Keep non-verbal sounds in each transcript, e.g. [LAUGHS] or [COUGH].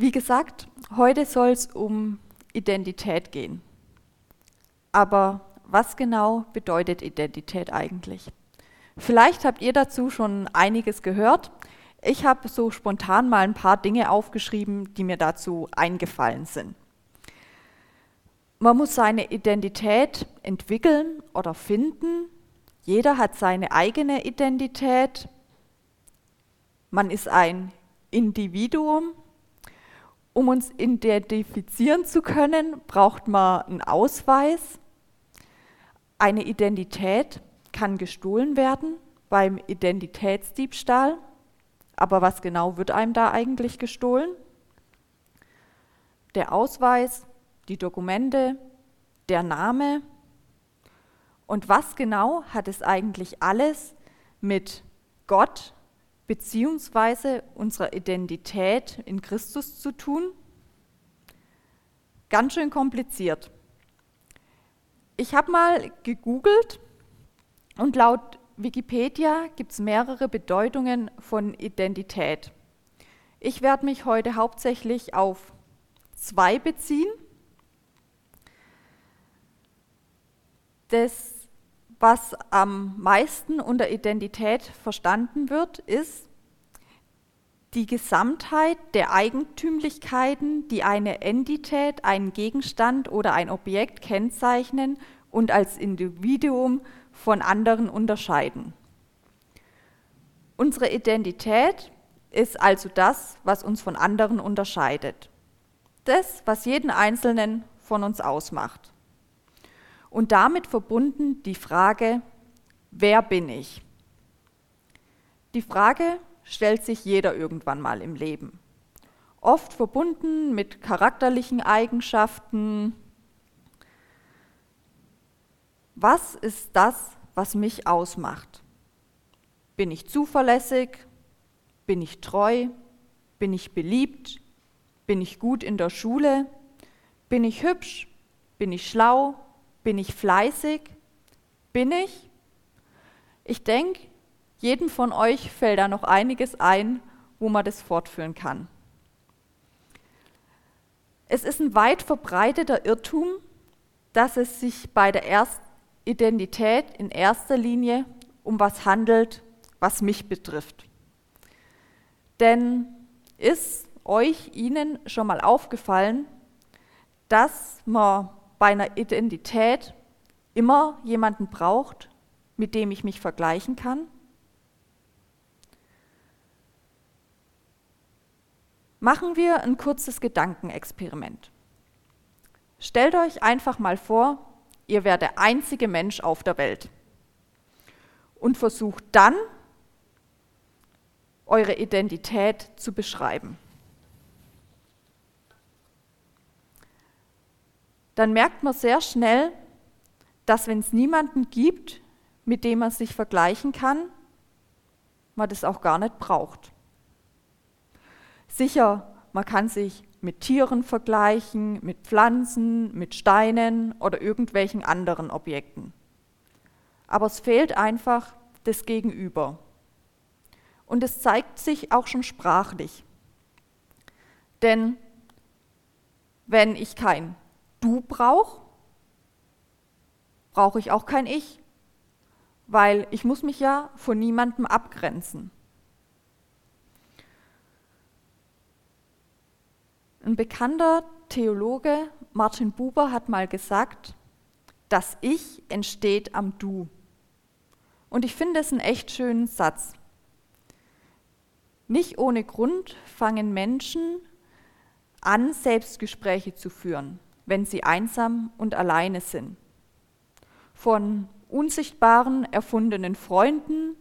Wie gesagt, heute soll es um Identität gehen. Aber was genau bedeutet Identität eigentlich? Vielleicht habt ihr dazu schon einiges gehört. Ich habe so spontan mal ein paar Dinge aufgeschrieben, die mir dazu eingefallen sind. Man muss seine Identität entwickeln oder finden. Jeder hat seine eigene Identität. Man ist ein Individuum. Um uns identifizieren zu können, braucht man einen Ausweis. Eine Identität kann gestohlen werden beim Identitätsdiebstahl. Aber was genau wird einem da eigentlich gestohlen? Der Ausweis, die Dokumente, der Name. Und was genau hat es eigentlich alles mit Gott bzw. unserer Identität in Christus zu tun? Ganz schön kompliziert. Ich habe mal gegoogelt und laut Wikipedia gibt es mehrere Bedeutungen von Identität. Ich werde mich heute hauptsächlich auf zwei beziehen. Das, was am meisten unter Identität verstanden wird, ist die Gesamtheit der Eigentümlichkeiten, die eine Entität, einen Gegenstand oder ein Objekt kennzeichnen und als Individuum von anderen unterscheiden. Unsere Identität ist also das, was uns von anderen unterscheidet. Das, was jeden Einzelnen von uns ausmacht. Und damit verbunden die Frage, wer bin ich? Die Frage stellt sich jeder irgendwann mal im Leben. Oft verbunden mit charakterlichen Eigenschaften, was ist das, was mich ausmacht? Bin ich zuverlässig? Bin ich treu? Bin ich beliebt? Bin ich gut in der Schule? Bin ich hübsch? Bin ich schlau? Bin ich fleißig? Bin ich? Ich denke, jedem von euch fällt da noch einiges ein, wo man das fortführen kann. Es ist ein weit verbreiteter Irrtum, dass es sich bei der ersten Identität in erster Linie um was handelt, was mich betrifft. Denn ist euch, Ihnen schon mal aufgefallen, dass man bei einer Identität immer jemanden braucht, mit dem ich mich vergleichen kann? Machen wir ein kurzes Gedankenexperiment. Stellt euch einfach mal vor, ihr wärt der einzige Mensch auf der Welt. Und versucht dann, eure Identität zu beschreiben. Dann merkt man sehr schnell, dass wenn es niemanden gibt, mit dem man sich vergleichen kann, man das auch gar nicht braucht. Sicher, man kann sich mit Tieren vergleichen, mit Pflanzen, mit Steinen oder irgendwelchen anderen Objekten. Aber es fehlt einfach das Gegenüber. Und es zeigt sich auch schon sprachlich. Denn wenn ich kein Du brauche, brauche ich auch kein Ich, weil ich muss mich ja von niemandem abgrenzen. Ein bekannter Theologe, Martin Buber, hat mal gesagt, das Ich entsteht am Du. Und ich finde es einen echt schönen Satz. Nicht ohne Grund fangen Menschen an, Selbstgespräche zu führen, wenn sie einsam und alleine sind. Von unsichtbaren, erfundenen Freunden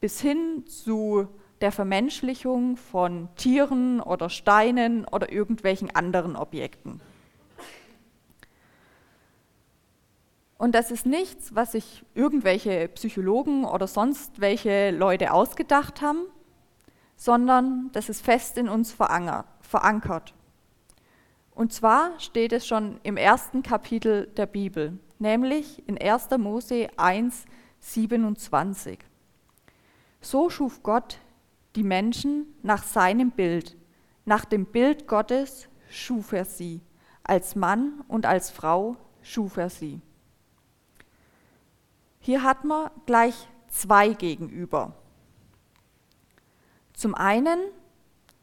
bis hin zu der Vermenschlichung von Tieren oder Steinen oder irgendwelchen anderen Objekten. Und das ist nichts, was sich irgendwelche Psychologen oder sonst welche Leute ausgedacht haben, sondern das ist fest in uns verankert. Und zwar steht es schon im ersten Kapitel der Bibel, nämlich in 1. Mose 1, 27. So schuf Gott die Menschen nach seinem Bild. nach dem Bild Gottes schuf er sie, als Mann und als Frau schuf er sie. Hier hat man gleich zwei gegenüber. Zum einen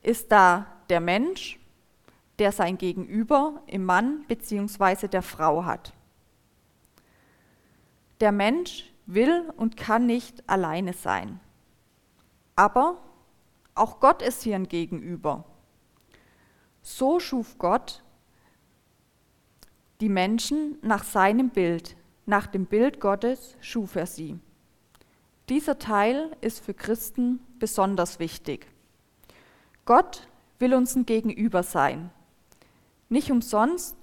ist da der Mensch, der sein Gegenüber im Mann bzw. der Frau hat. Der Mensch will und kann nicht alleine sein. Aber auch Gott ist hier ein Gegenüber. So schuf Gott die Menschen nach seinem Bild, nach dem Bild Gottes schuf er sie. Dieser Teil ist für Christen besonders wichtig. Gott will uns ein Gegenüber sein. Nicht umsonst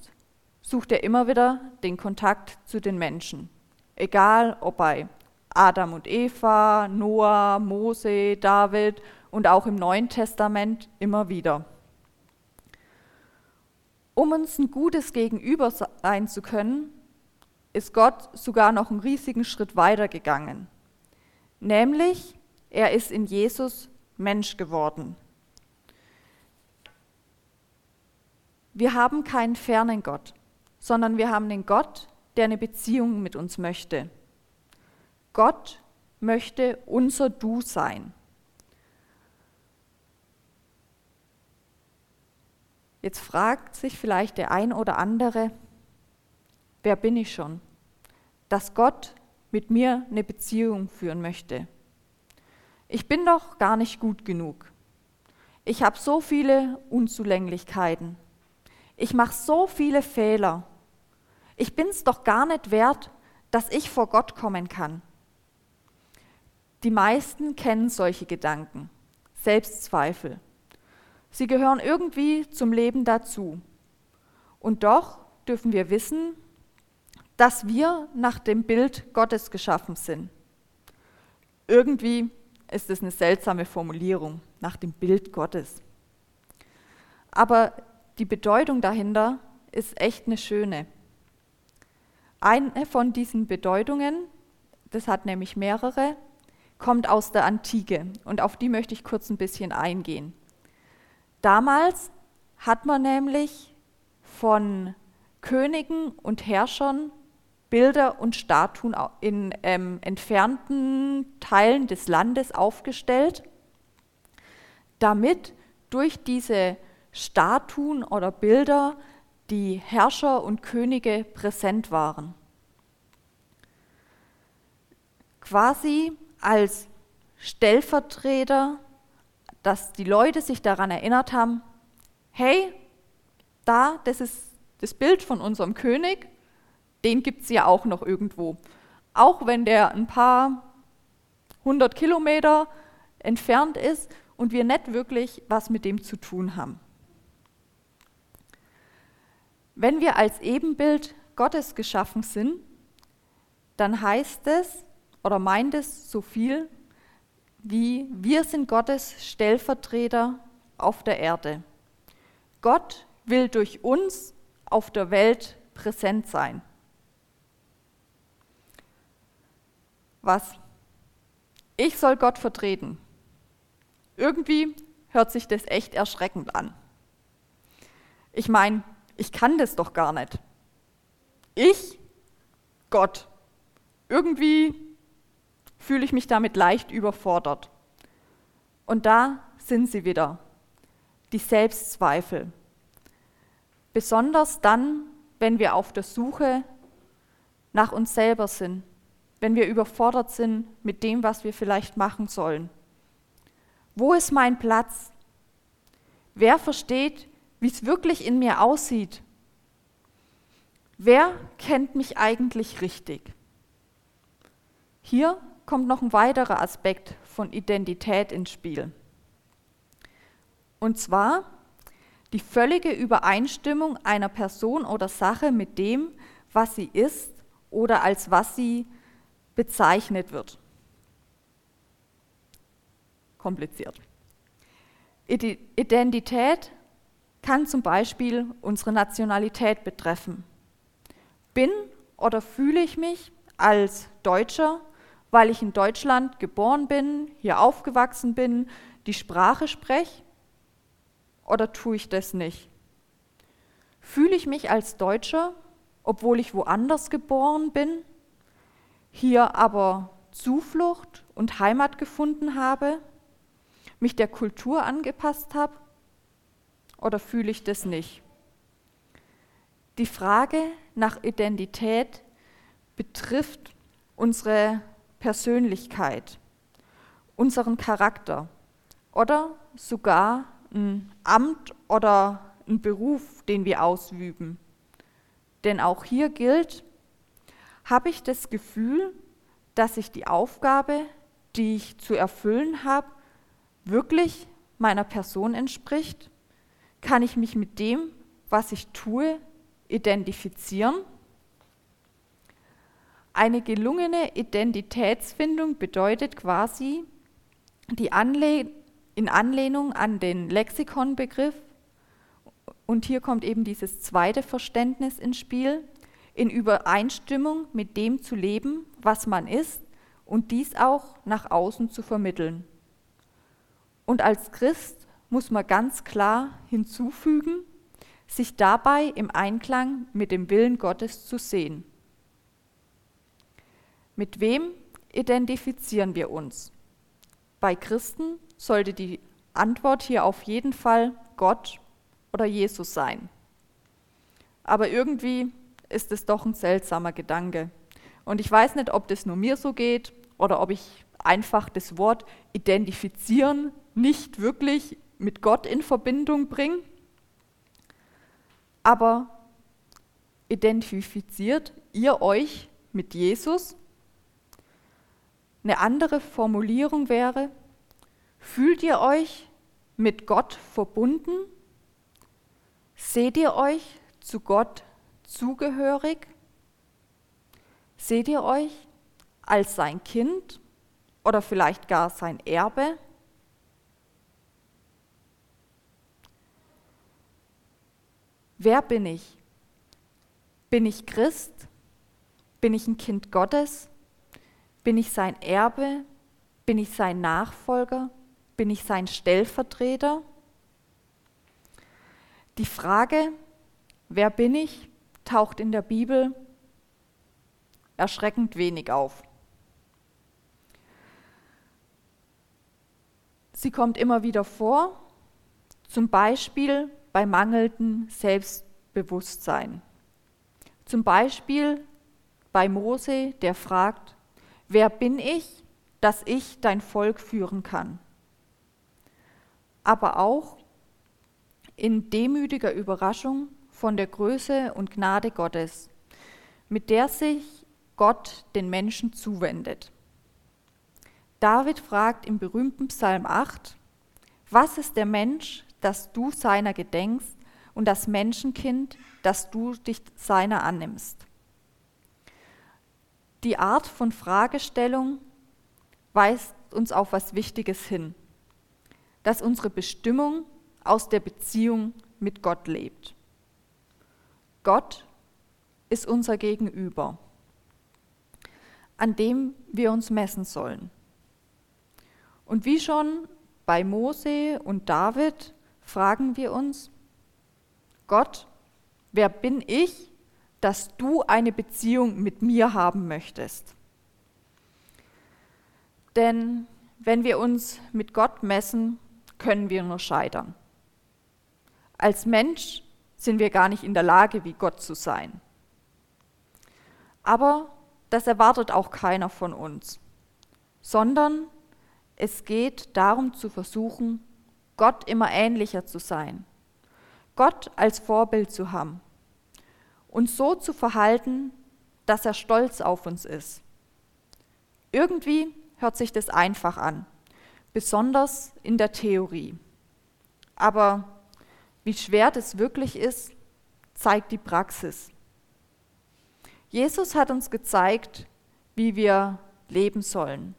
sucht er immer wieder den Kontakt zu den Menschen. Egal ob bei Adam und Eva, Noah, Mose, David und auch im Neuen Testament immer wieder. Um uns ein gutes Gegenüber sein zu können, ist Gott sogar noch einen riesigen Schritt weiter gegangen. Nämlich, er ist in Jesus Mensch geworden. Wir haben keinen fernen Gott, sondern wir haben den Gott, der eine Beziehung mit uns möchte. Gott möchte unser Du sein. Jetzt fragt sich vielleicht der ein oder andere, wer bin ich schon, dass Gott mit mir eine Beziehung führen möchte. Ich bin doch gar nicht gut genug. Ich habe so viele Unzulänglichkeiten. Ich mache so viele Fehler. Ich bin es doch gar nicht wert, dass ich vor Gott kommen kann. Die meisten kennen solche Gedanken, Selbstzweifel. Sie gehören irgendwie zum Leben dazu. Und doch dürfen wir wissen, dass wir nach dem Bild Gottes geschaffen sind. Irgendwie ist es eine seltsame Formulierung, nach dem Bild Gottes. Aber die Bedeutung dahinter ist echt eine schöne. Eine von diesen Bedeutungen, das hat nämlich mehrere, kommt aus der Antike und auf die möchte ich kurz ein bisschen eingehen. Damals hat man nämlich von Königen und Herrschern Bilder und Statuen in ähm, entfernten Teilen des Landes aufgestellt, damit durch diese Statuen oder Bilder die Herrscher und Könige präsent waren. Quasi als Stellvertreter dass die Leute sich daran erinnert haben, hey, da, das ist das Bild von unserem König, den gibt es ja auch noch irgendwo. Auch wenn der ein paar hundert Kilometer entfernt ist und wir nicht wirklich was mit dem zu tun haben. Wenn wir als Ebenbild Gottes geschaffen sind, dann heißt es oder meint es so viel wie wir sind Gottes Stellvertreter auf der Erde. Gott will durch uns auf der Welt präsent sein. Was? Ich soll Gott vertreten. Irgendwie hört sich das echt erschreckend an. Ich meine, ich kann das doch gar nicht. Ich, Gott. Irgendwie fühle ich mich damit leicht überfordert. Und da sind sie wieder, die Selbstzweifel. Besonders dann, wenn wir auf der Suche nach uns selber sind, wenn wir überfordert sind mit dem, was wir vielleicht machen sollen. Wo ist mein Platz? Wer versteht, wie es wirklich in mir aussieht? Wer kennt mich eigentlich richtig? Hier kommt noch ein weiterer Aspekt von Identität ins Spiel. Und zwar die völlige Übereinstimmung einer Person oder Sache mit dem, was sie ist oder als was sie bezeichnet wird. Kompliziert. Identität kann zum Beispiel unsere Nationalität betreffen. Bin oder fühle ich mich als Deutscher weil ich in Deutschland geboren bin, hier aufgewachsen bin, die Sprache spreche? oder tue ich das nicht? Fühle ich mich als Deutscher, obwohl ich woanders geboren bin, hier aber Zuflucht und Heimat gefunden habe, mich der Kultur angepasst habe, oder fühle ich das nicht? Die Frage nach Identität betrifft unsere Persönlichkeit, unseren Charakter oder sogar ein Amt oder ein Beruf, den wir ausüben. Denn auch hier gilt, habe ich das Gefühl, dass ich die Aufgabe, die ich zu erfüllen habe, wirklich meiner Person entspricht? Kann ich mich mit dem, was ich tue, identifizieren? Eine gelungene Identitätsfindung bedeutet quasi, die Anle in Anlehnung an den Lexikonbegriff, und hier kommt eben dieses zweite Verständnis ins Spiel, in Übereinstimmung mit dem zu leben, was man ist, und dies auch nach außen zu vermitteln. Und als Christ muss man ganz klar hinzufügen, sich dabei im Einklang mit dem Willen Gottes zu sehen. Mit wem identifizieren wir uns? Bei Christen sollte die Antwort hier auf jeden Fall Gott oder Jesus sein. Aber irgendwie ist es doch ein seltsamer Gedanke. Und ich weiß nicht, ob das nur mir so geht oder ob ich einfach das Wort identifizieren nicht wirklich mit Gott in Verbindung bringe. Aber identifiziert ihr euch mit Jesus? Eine andere Formulierung wäre, fühlt ihr euch mit Gott verbunden? Seht ihr euch zu Gott zugehörig? Seht ihr euch als sein Kind oder vielleicht gar sein Erbe? Wer bin ich? Bin ich Christ? Bin ich ein Kind Gottes? Bin ich sein Erbe? Bin ich sein Nachfolger? Bin ich sein Stellvertreter? Die Frage, wer bin ich, taucht in der Bibel erschreckend wenig auf. Sie kommt immer wieder vor, zum Beispiel bei mangelndem Selbstbewusstsein. Zum Beispiel bei Mose, der fragt, Wer bin ich, dass ich dein Volk führen kann? Aber auch in demütiger Überraschung von der Größe und Gnade Gottes, mit der sich Gott den Menschen zuwendet. David fragt im berühmten Psalm 8, was ist der Mensch, dass du seiner gedenkst, und das Menschenkind, dass du dich seiner annimmst? Die Art von Fragestellung weist uns auf was Wichtiges hin, dass unsere Bestimmung aus der Beziehung mit Gott lebt. Gott ist unser Gegenüber, an dem wir uns messen sollen. Und wie schon bei Mose und David fragen wir uns, Gott, wer bin ich, dass du eine Beziehung mit mir haben möchtest. Denn wenn wir uns mit Gott messen, können wir nur scheitern. Als Mensch sind wir gar nicht in der Lage, wie Gott zu sein. Aber das erwartet auch keiner von uns, sondern es geht darum zu versuchen, Gott immer ähnlicher zu sein, Gott als Vorbild zu haben uns so zu verhalten, dass er stolz auf uns ist. Irgendwie hört sich das einfach an, besonders in der Theorie. Aber wie schwer das wirklich ist, zeigt die Praxis. Jesus hat uns gezeigt, wie wir leben sollen.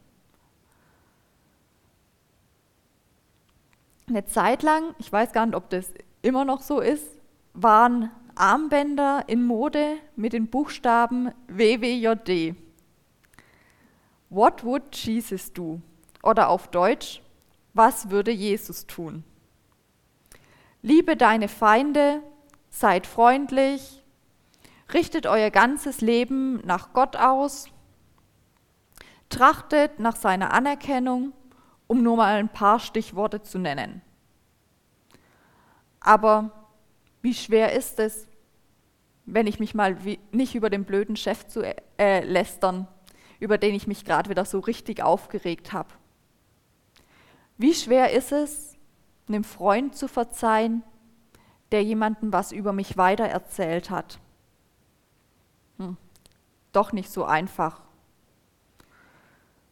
Eine Zeit lang, ich weiß gar nicht, ob das immer noch so ist, waren Armbänder in Mode mit den Buchstaben WWJD. What would Jesus do? Oder auf Deutsch, was würde Jesus tun? liebe deine Feinde, seid freundlich, richtet euer ganzes Leben nach Gott aus, trachtet nach seiner Anerkennung, um nur mal ein paar Stichworte zu nennen. Aber wie schwer ist es, wenn ich mich mal nicht über den blöden Chef zu äh, lästern, über den ich mich gerade wieder so richtig aufgeregt habe? Wie schwer ist es, einem Freund zu verzeihen, der jemandem was über mich weitererzählt hat? Hm, doch nicht so einfach.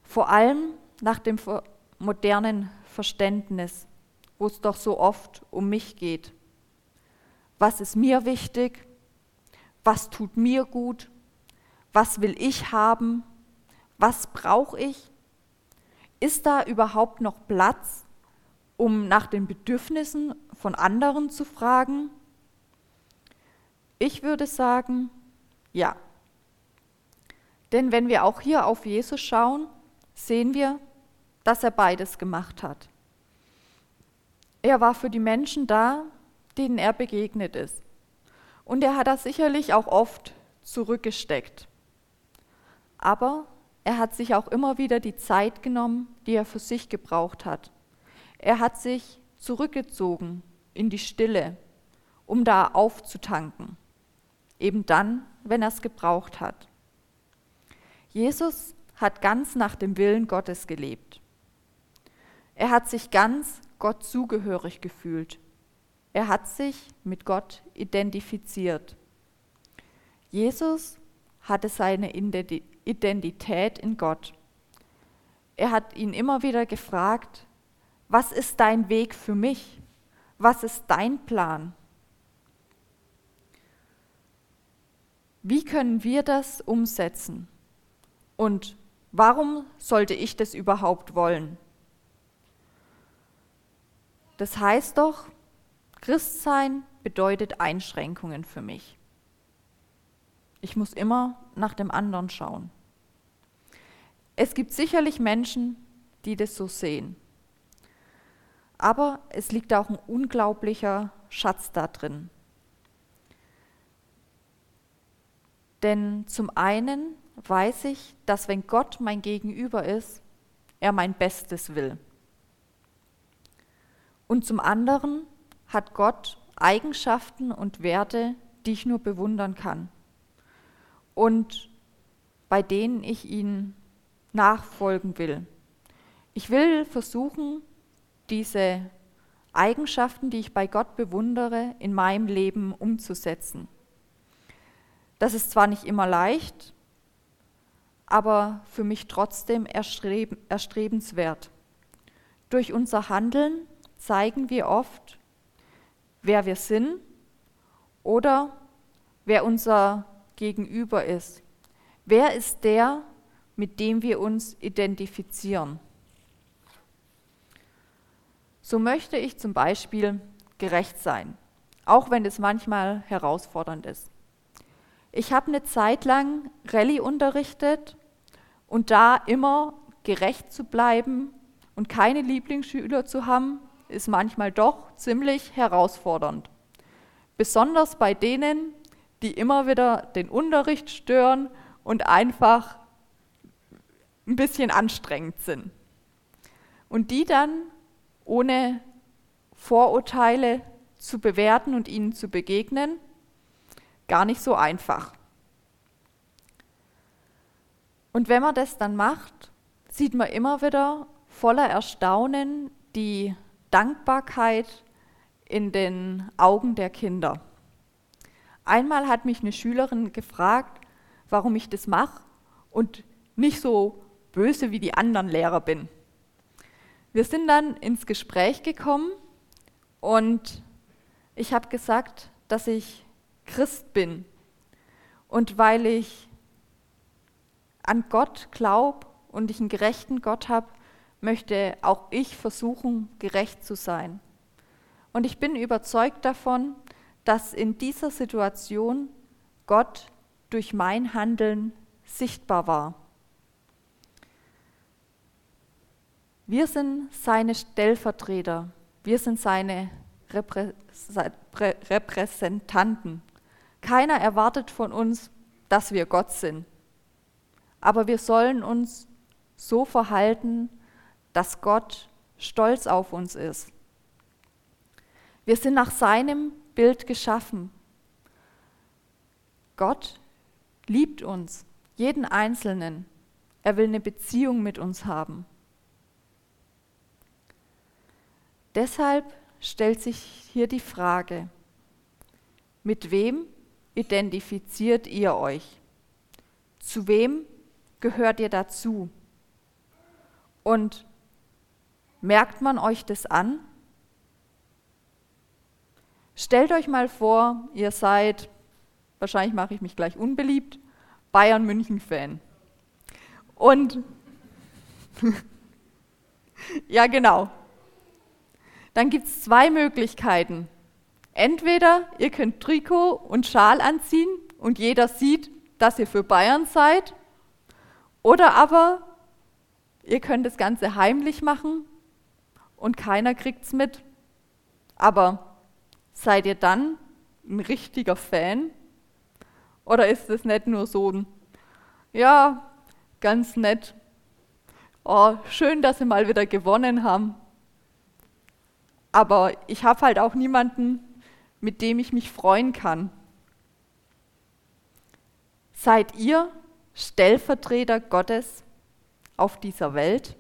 Vor allem nach dem modernen Verständnis, wo es doch so oft um mich geht. Was ist mir wichtig? Was tut mir gut? Was will ich haben? Was brauche ich? Ist da überhaupt noch Platz, um nach den Bedürfnissen von anderen zu fragen? Ich würde sagen, ja. Denn wenn wir auch hier auf Jesus schauen, sehen wir, dass er beides gemacht hat. Er war für die Menschen da, denen er begegnet ist. Und er hat das sicherlich auch oft zurückgesteckt. Aber er hat sich auch immer wieder die Zeit genommen, die er für sich gebraucht hat. Er hat sich zurückgezogen in die Stille, um da aufzutanken. Eben dann, wenn er es gebraucht hat. Jesus hat ganz nach dem Willen Gottes gelebt. Er hat sich ganz Gott zugehörig gefühlt. Er hat sich mit Gott identifiziert. Jesus hatte seine Identität in Gott. Er hat ihn immer wieder gefragt, was ist dein Weg für mich? Was ist dein Plan? Wie können wir das umsetzen? Und warum sollte ich das überhaupt wollen? Das heißt doch, Christsein bedeutet Einschränkungen für mich. Ich muss immer nach dem anderen schauen. Es gibt sicherlich Menschen, die das so sehen. Aber es liegt auch ein unglaublicher Schatz da drin. Denn zum einen weiß ich, dass wenn Gott mein Gegenüber ist, er mein Bestes will. Und zum anderen hat Gott Eigenschaften und Werte, die ich nur bewundern kann und bei denen ich ihn nachfolgen will. Ich will versuchen, diese Eigenschaften, die ich bei Gott bewundere, in meinem Leben umzusetzen. Das ist zwar nicht immer leicht, aber für mich trotzdem erstrebenswert. Durch unser Handeln zeigen wir oft, wer wir sind oder wer unser Gegenüber ist. Wer ist der, mit dem wir uns identifizieren? So möchte ich zum Beispiel gerecht sein, auch wenn es manchmal herausfordernd ist. Ich habe eine Zeit lang Rallye unterrichtet und da immer gerecht zu bleiben und keine Lieblingsschüler zu haben, ist manchmal doch ziemlich herausfordernd. Besonders bei denen, die immer wieder den Unterricht stören und einfach ein bisschen anstrengend sind. Und die dann ohne Vorurteile zu bewerten und ihnen zu begegnen, gar nicht so einfach. Und wenn man das dann macht, sieht man immer wieder voller Erstaunen die Dankbarkeit in den Augen der Kinder. Einmal hat mich eine Schülerin gefragt, warum ich das mache und nicht so böse wie die anderen Lehrer bin. Wir sind dann ins Gespräch gekommen und ich habe gesagt, dass ich Christ bin. Und weil ich an Gott glaube und ich einen gerechten Gott habe, möchte auch ich versuchen, gerecht zu sein. Und ich bin überzeugt davon, dass in dieser Situation Gott durch mein Handeln sichtbar war. Wir sind seine Stellvertreter, wir sind seine Repräsentanten. Keiner erwartet von uns, dass wir Gott sind. Aber wir sollen uns so verhalten, dass Gott stolz auf uns ist. Wir sind nach seinem Bild geschaffen. Gott liebt uns, jeden Einzelnen. Er will eine Beziehung mit uns haben. Deshalb stellt sich hier die Frage, mit wem identifiziert ihr euch? Zu wem gehört ihr dazu? Und merkt man euch das an? Stellt euch mal vor, ihr seid, wahrscheinlich mache ich mich gleich unbeliebt, Bayern-München-Fan. Und [LAUGHS] ja, genau. Dann gibt es zwei Möglichkeiten. Entweder ihr könnt Trikot und Schal anziehen und jeder sieht, dass ihr für Bayern seid, oder aber ihr könnt das Ganze heimlich machen und keiner kriegt es mit. Aber seid ihr dann ein richtiger Fan? Oder ist es nicht nur so ein, ja, ganz nett, oh, schön, dass sie mal wieder gewonnen haben. Aber ich habe halt auch niemanden, mit dem ich mich freuen kann. Seid ihr Stellvertreter Gottes auf dieser Welt?